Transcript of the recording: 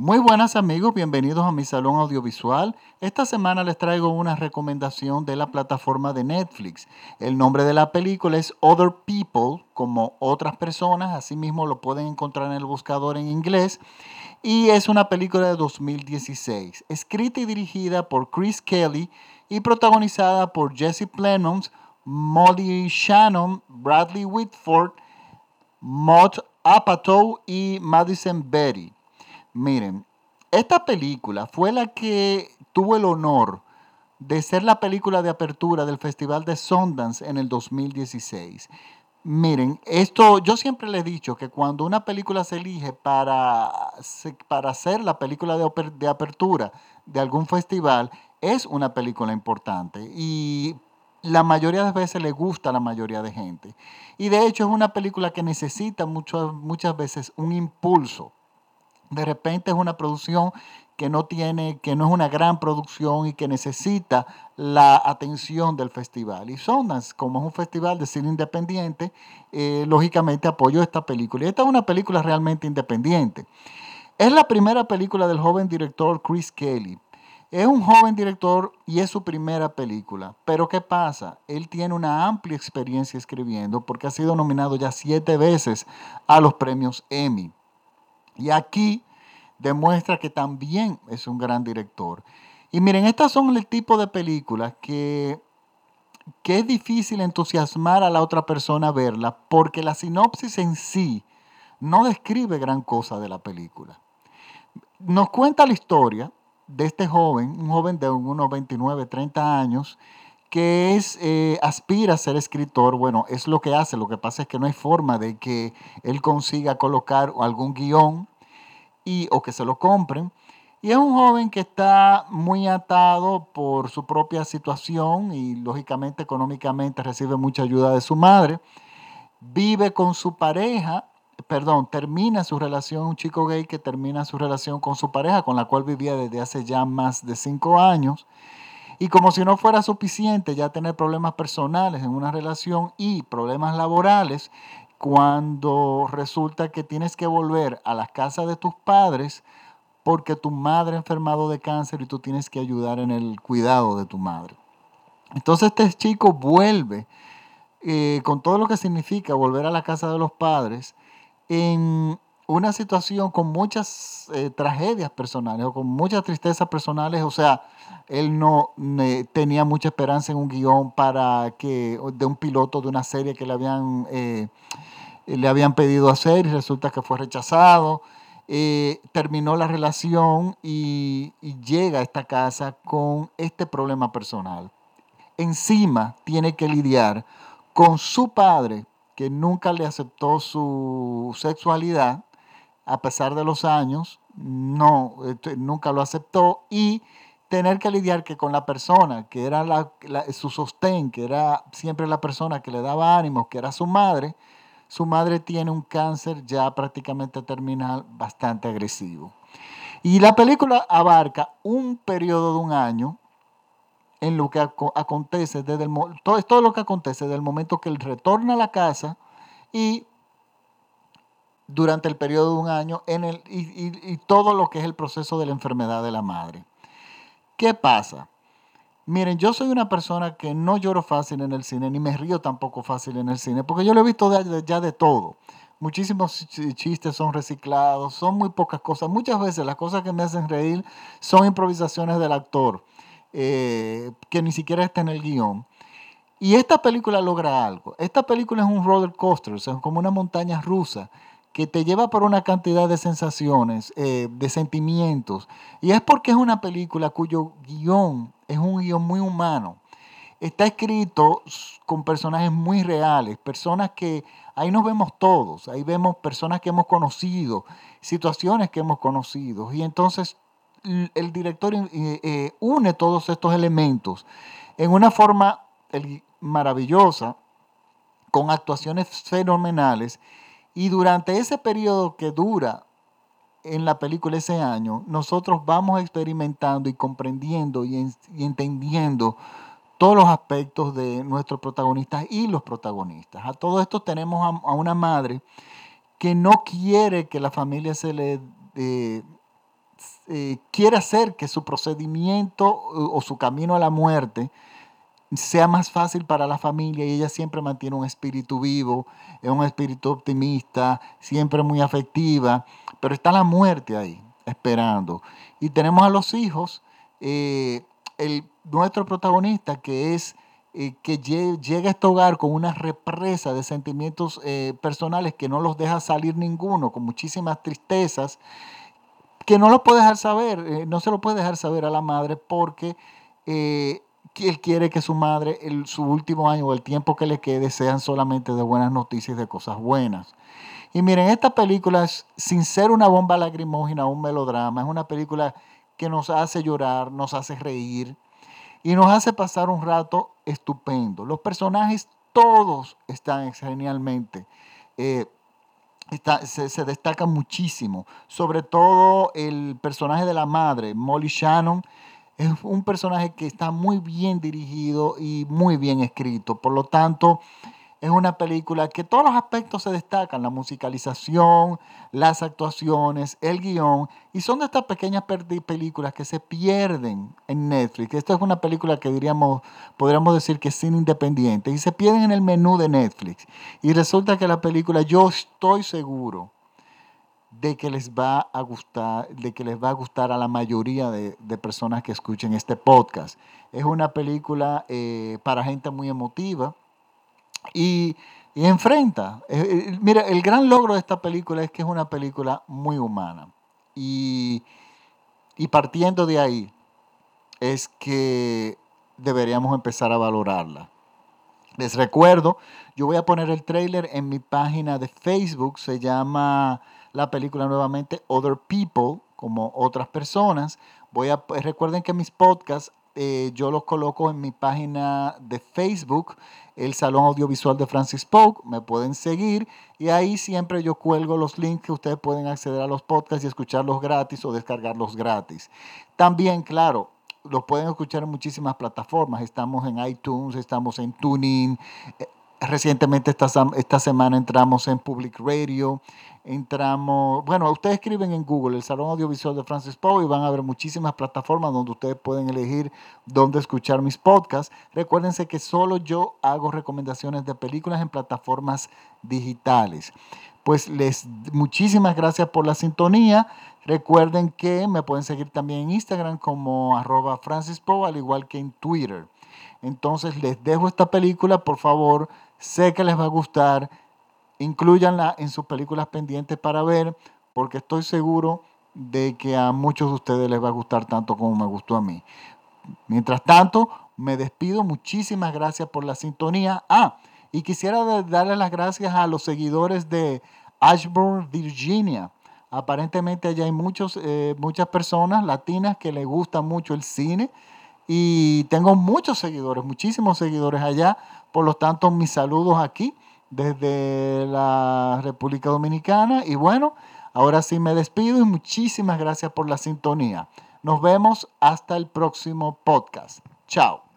Muy buenas amigos, bienvenidos a mi salón audiovisual. Esta semana les traigo una recomendación de la plataforma de Netflix. El nombre de la película es Other People, como otras personas, asimismo lo pueden encontrar en el buscador en inglés. Y es una película de 2016, escrita y dirigida por Chris Kelly y protagonizada por Jesse Plemons, Molly Shannon, Bradley Whitford, Mott Apatow y Madison Betty. Miren, esta película fue la que tuvo el honor de ser la película de apertura del Festival de Sundance en el 2016. Miren, esto yo siempre le he dicho que cuando una película se elige para, para ser la película de, apertura de algún festival, es una película importante y la mayoría de veces le gusta a la mayoría de gente. Y de hecho es una película que necesita muchas veces un impulso de repente es una producción que no tiene, que no es una gran producción y que necesita la atención del festival. Y Sundance, como es un festival de cine independiente, eh, lógicamente apoyó esta película. Y esta es una película realmente independiente. Es la primera película del joven director Chris Kelly. Es un joven director y es su primera película. Pero ¿qué pasa? Él tiene una amplia experiencia escribiendo porque ha sido nominado ya siete veces a los premios Emmy. Y aquí demuestra que también es un gran director. Y miren, estas son el tipo de películas que, que es difícil entusiasmar a la otra persona a verla porque la sinopsis en sí no describe gran cosa de la película. Nos cuenta la historia de este joven, un joven de unos 29, 30 años, que es, eh, aspira a ser escritor, bueno, es lo que hace, lo que pasa es que no hay forma de que él consiga colocar algún guion y, o que se lo compren. Y es un joven que está muy atado por su propia situación y lógicamente económicamente recibe mucha ayuda de su madre. Vive con su pareja, perdón, termina su relación, un chico gay que termina su relación con su pareja, con la cual vivía desde hace ya más de cinco años. Y como si no fuera suficiente ya tener problemas personales en una relación y problemas laborales, cuando resulta que tienes que volver a la casa de tus padres porque tu madre ha enfermado de cáncer y tú tienes que ayudar en el cuidado de tu madre. Entonces este chico vuelve eh, con todo lo que significa volver a la casa de los padres en una situación con muchas eh, tragedias personales o con muchas tristezas personales, o sea, él no tenía mucha esperanza en un guion para que, de un piloto de una serie que le habían, eh, le habían pedido hacer y resulta que fue rechazado. Eh, terminó la relación y, y llega a esta casa con este problema personal. Encima tiene que lidiar con su padre, que nunca le aceptó su sexualidad, a pesar de los años, no, este, nunca lo aceptó y tener que lidiar que con la persona que era su sostén, que era siempre la persona que le daba ánimos, que era su madre, su madre tiene un cáncer ya prácticamente terminal bastante agresivo. Y la película abarca un periodo de un año en lo que acontece desde el todo, todo lo que acontece desde el momento que él retorna a la casa y durante el periodo de un año en el, y, todo lo que es el proceso de la enfermedad de la madre. ¿Qué pasa? Miren, yo soy una persona que no lloro fácil en el cine, ni me río tampoco fácil en el cine, porque yo lo he visto ya de todo. Muchísimos chistes son reciclados, son muy pocas cosas. Muchas veces las cosas que me hacen reír son improvisaciones del actor, eh, que ni siquiera está en el guion. Y esta película logra algo. Esta película es un roller coaster, o sea, como una montaña rusa que te lleva por una cantidad de sensaciones, eh, de sentimientos. Y es porque es una película cuyo guion es un guion muy humano. Está escrito con personajes muy reales, personas que ahí nos vemos todos, ahí vemos personas que hemos conocido, situaciones que hemos conocido. Y entonces el director eh, eh, une todos estos elementos en una forma maravillosa, con actuaciones fenomenales y durante ese periodo que dura en la película ese año, nosotros vamos experimentando y comprendiendo y, entendiendo todos los aspectos de nuestros protagonistas y los protagonistas. A todo esto tenemos a, una madre que no quiere que la familia se le, eh, eh, quiere hacer que su procedimiento o su camino a la muerte sea más fácil para la familia y ella siempre mantiene un espíritu vivo, es un espíritu optimista, siempre muy afectiva, pero está la muerte ahí, esperando. Y tenemos a los hijos, eh, el, nuestro protagonista que es eh, que llega a este hogar con una represa de sentimientos eh, personales que no los deja salir ninguno, con muchísimas tristezas, que no lo puede dejar saber, no se lo puede dejar saber a la madre porque él quiere que su madre, el, su último año o el tiempo que le quede, sean solamente de buenas noticias, de cosas buenas. Y miren, esta película, es, sin ser una bomba lacrimógena un melodrama, es una película que nos hace llorar, nos hace reír y nos hace pasar un rato estupendo. Los personajes todos están genialmente. Eh, se, se, destacan muchísimo, sobre todo el personaje de la madre, Molly Shannon, es un personaje que está muy bien dirigido y muy bien escrito. Por lo tanto, es una película que todos los aspectos se destacan, la musicalización, las actuaciones, el guion, y son de estas pequeñas películas que se pierden en Netflix. Esta es una película que diríamos, podríamos decir que es cine independiente, y se pierden en el menú de Netflix. Y resulta que la película, yo estoy seguro, de que les va a gustar, de que les va a gustar a la mayoría de, personas que escuchen este podcast. Es una película eh, para gente muy emotiva y, enfrenta. Eh, eh, mira, el gran logro de esta película es que es una película muy humana. Y, y partiendo de ahí, es que deberíamos empezar a valorarla. Les recuerdo, yo voy a poner el trailer en mi página de Facebook, se llama la película nuevamente Other People, como otras personas. Voy a, pues, recuerden que mis podcasts eh, yo los coloco en mi página de Facebook, el Salón Audiovisual de Francis Polk. Me pueden seguir y ahí siempre yo cuelgo los links que ustedes pueden acceder a los podcasts y escucharlos gratis o descargarlos gratis. También, claro, los pueden escuchar en muchísimas plataformas. Estamos en iTunes, estamos en TuneIn. Recientemente esta, esta semana entramos en Public Radio, entramos, bueno, ustedes escriben en Google el Salón Audiovisual de Francis Poe y van a ver muchísimas plataformas donde ustedes pueden elegir dónde escuchar mis podcasts. Recuérdense que solo yo hago recomendaciones de películas en plataformas digitales. Pues les muchísimas gracias por la sintonía. Recuerden que me pueden seguir también en Instagram como arroba Francis Poe, al igual que en Twitter. Entonces les dejo esta película, por favor, sé que les va a gustar incluyanla en sus películas pendientes para ver, porque estoy seguro de que a muchos de ustedes les va a gustar tanto como me gustó a mí. Mientras tanto, me despido. Muchísimas gracias por la sintonía. Ah, y quisiera darle las gracias a los seguidores de Ashburn, Virginia. Aparentemente allá hay muchos, eh, muchas personas latinas que les gusta mucho el cine y tengo muchos seguidores, muchísimos seguidores allá. Por lo tanto, mis saludos aquí desde la República Dominicana. Y bueno, ahora sí me despido y muchísimas gracias por la sintonía. Nos vemos hasta el próximo podcast. Chao.